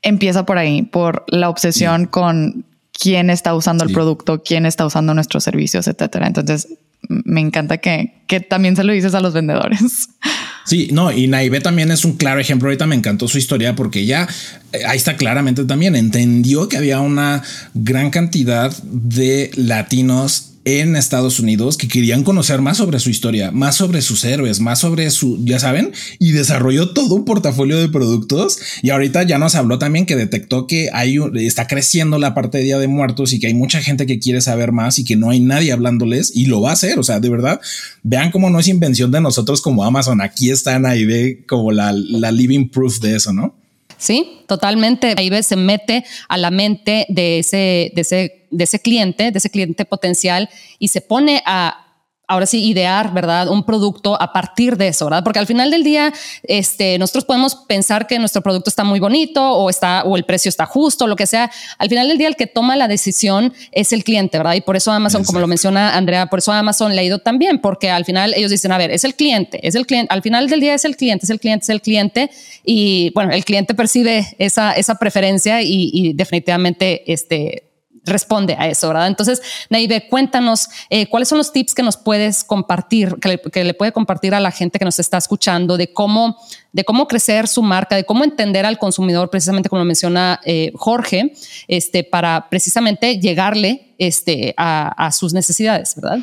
empieza por ahí, por la obsesión con quién está usando el producto, quién está usando nuestros servicios, etcétera. Entonces, me encanta que, que también se lo dices a los vendedores. Sí, no, y Naive también es un claro ejemplo. Ahorita me encantó su historia porque ya eh, ahí está claramente también entendió que había una gran cantidad de latinos en Estados Unidos que querían conocer más sobre su historia, más sobre sus héroes, más sobre su, ya saben, y desarrolló todo un portafolio de productos. Y ahorita ya nos habló también que detectó que hay, está creciendo la parte de Día de Muertos y que hay mucha gente que quiere saber más y que no hay nadie hablándoles y lo va a hacer. O sea, de verdad, vean cómo no es invención de nosotros como Amazon. Aquí están ahí de como la, la living proof de eso, ¿no? Sí, totalmente. Ahí se mete a la mente de ese, de ese, de ese cliente, de ese cliente potencial y se pone a ahora sí, idear, ¿verdad? Un producto a partir de eso, ¿verdad? Porque al final del día, este, nosotros podemos pensar que nuestro producto está muy bonito o está, o el precio está justo, lo que sea. Al final del día, el que toma la decisión es el cliente, ¿verdad? Y por eso Amazon, como lo menciona Andrea, por eso Amazon le ha ido también, porque al final ellos dicen, a ver, es el cliente, es el cliente, al final del día es el cliente, es el cliente, es el cliente. Y bueno, el cliente percibe esa, esa preferencia y, y definitivamente, este, responde a eso, ¿verdad? Entonces, Naive, cuéntanos eh, cuáles son los tips que nos puedes compartir, que le, puede compartir a la gente que nos está escuchando de cómo, de cómo crecer su marca, de cómo entender al consumidor, precisamente como menciona eh, Jorge, este, para precisamente llegarle este, a sus necesidades, ¿verdad?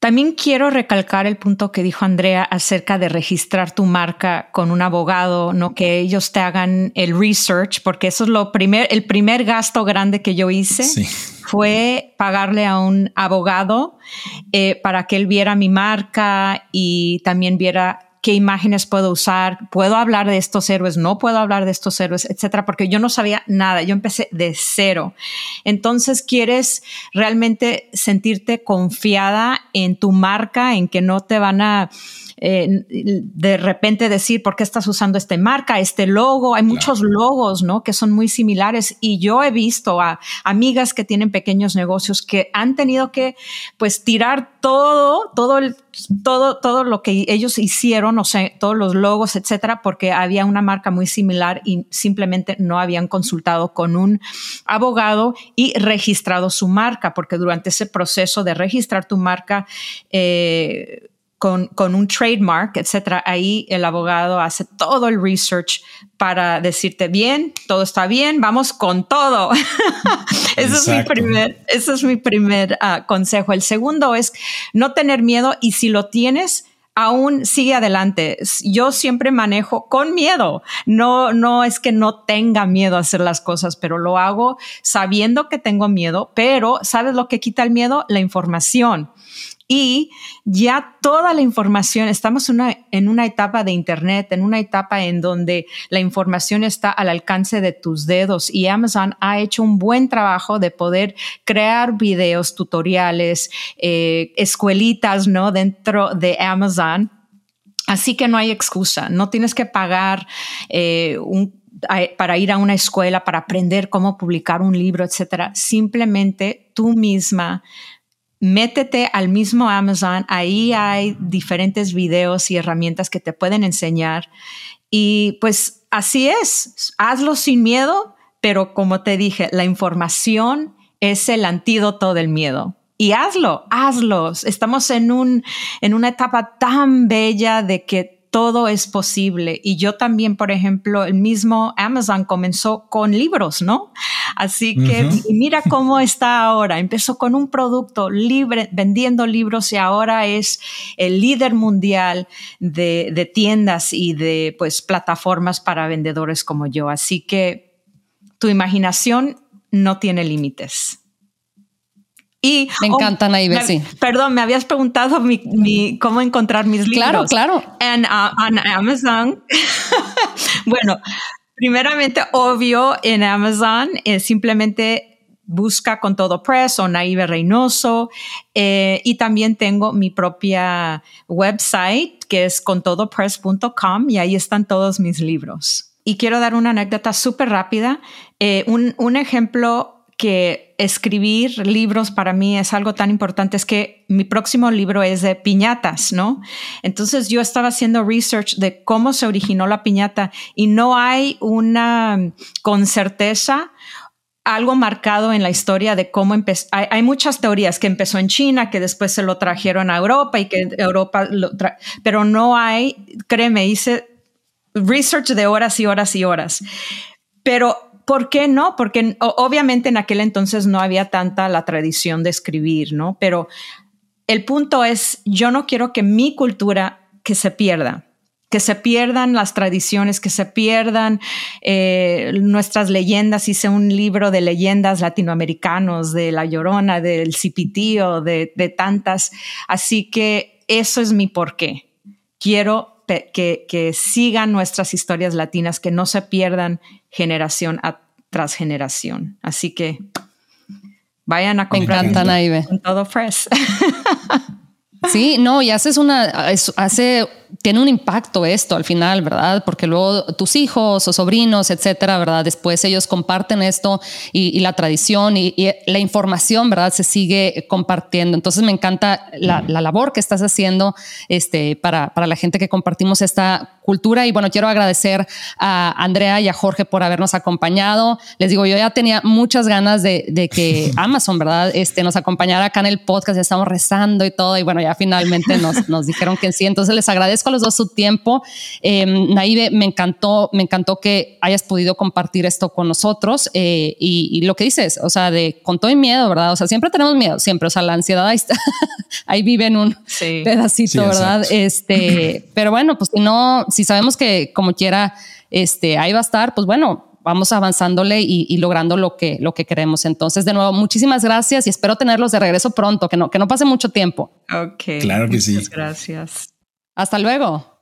También quiero recalcar el punto que dijo Andrea acerca de registrar tu marca con un abogado, no que ellos te hagan el research, porque eso es lo primer, el primer gasto grande que yo hice fue pagarle a un abogado eh, para que él viera mi marca y también viera qué imágenes puedo usar, puedo hablar de estos héroes, no puedo hablar de estos héroes, etcétera, porque yo no sabía nada, yo empecé de cero. Entonces, quieres realmente sentirte confiada en tu marca, en que no te van a eh, de repente decir por qué estás usando esta marca, este logo. Hay muchos logos, ¿no? Que son muy similares y yo he visto a amigas que tienen pequeños negocios que han tenido que, pues, tirar todo, todo el todo, todo lo que ellos hicieron, o sea, todos los logos, etcétera, porque había una marca muy similar y simplemente no habían consultado con un abogado y registrado su marca, porque durante ese proceso de registrar tu marca, eh, con, con, un trademark, etcétera, ahí el abogado hace todo el research para decirte bien, todo está bien, vamos con todo. ese, es mi primer, ese es mi primer ah, consejo. El segundo es no tener miedo y si lo tienes, aún sigue adelante. Yo siempre manejo con miedo. No, no es que no tenga miedo a hacer las cosas, pero lo hago sabiendo que tengo miedo. Pero ¿sabes lo que quita el miedo? La información y ya toda la información, estamos en una etapa de Internet, en una etapa en donde la información está al alcance de tus dedos y Amazon ha hecho un buen trabajo de poder crear videos, tutoriales, eh, escuelitas, ¿no? Dentro de Amazon. Así que no hay excusa, no tienes que pagar eh, para ir a una escuela, para aprender cómo publicar un libro, etcétera. Simplemente tú misma métete al mismo Amazon, ahí hay diferentes videos y herramientas que te pueden enseñar. Y pues así es, hazlo sin miedo, pero como te dije, la información es el antídoto del miedo. Y hazlo, hazlo. Estamos en, un, en una etapa tan bella de que todo es posible. Y yo también, por ejemplo, el mismo Amazon comenzó con libros, ¿no? Así que mira cómo está ahora. Empezó con un producto libre, vendiendo libros y ahora es el líder mundial de, de tiendas y de pues plataformas para vendedores como yo. Así que tu imaginación no tiene límites. Y, me encantan ahí, sí. Perdón, me habías preguntado mi, cómo encontrar mis libros. Claro, claro. En uh, Amazon. bueno, primeramente, obvio, en Amazon es simplemente busca con todo press o Naive Reynoso eh, y también tengo mi propia website que es contodopress.com y ahí están todos mis libros. Y quiero dar una anécdota súper rápida. Eh, un, un ejemplo que escribir libros para mí es algo tan importante, es que mi próximo libro es de piñatas, ¿no? Entonces yo estaba haciendo research de cómo se originó la piñata y no hay una con certeza algo marcado en la historia de cómo empezó. Hay, muchas teorías que empezó en China, que después se lo trajeron a Europa y que Europa lo pero no hay, créeme, hice research de horas y horas y horas. Pero ¿por qué no? Porque obviamente en aquel entonces no había tanta la tradición de escribir, ¿no? Pero el punto es, yo no quiero que mi cultura que se pierda que se pierdan las tradiciones, que se pierdan eh, nuestras leyendas. Hice un libro de leyendas latinoamericanos, de La Llorona, del Cipitío, de, de tantas. Así que eso es mi porqué. Quiero que, que, sigan nuestras historias latinas, que no se pierdan generación tras generación. Así que vayan a comprar. Me todo fresh. Sí, no, y haces una, hace tiene un impacto esto al final, ¿verdad? Porque luego tus hijos o sobrinos, etcétera, ¿verdad? Después ellos comparten esto y, la tradición y, la información, ¿verdad? Se sigue compartiendo. Entonces me encanta la, labor que estás haciendo este, para, para la gente que compartimos esta cultura. Y bueno, quiero agradecer a Andrea y a Jorge por habernos acompañado. Les digo, yo ya tenía muchas ganas de, de que Amazon, ¿verdad? Este, nos acompañara acá en el podcast. Ya estamos rezando y todo. Y bueno, ya finalmente nos, nos dijeron que sí. Entonces les agradezco a los dos su tiempo. Eh, Naive, me encantó, me encantó que hayas podido compartir esto con nosotros eh, y, lo que dices, o sea, de con todo y miedo, ¿verdad? O sea, siempre tenemos miedo, siempre, o sea, la ansiedad ahí, está, ahí vive en un pedacito, ¿verdad? Este, pero bueno, pues si no, si sabemos que como quiera, este, ahí va a estar, pues bueno, vamos avanzándole y, logrando lo que, lo que queremos. Entonces, de nuevo, muchísimas gracias y espero tenerlos de regreso pronto, que no, que no pase mucho tiempo. Ok. Claro que sí. Gracias. Hasta luego.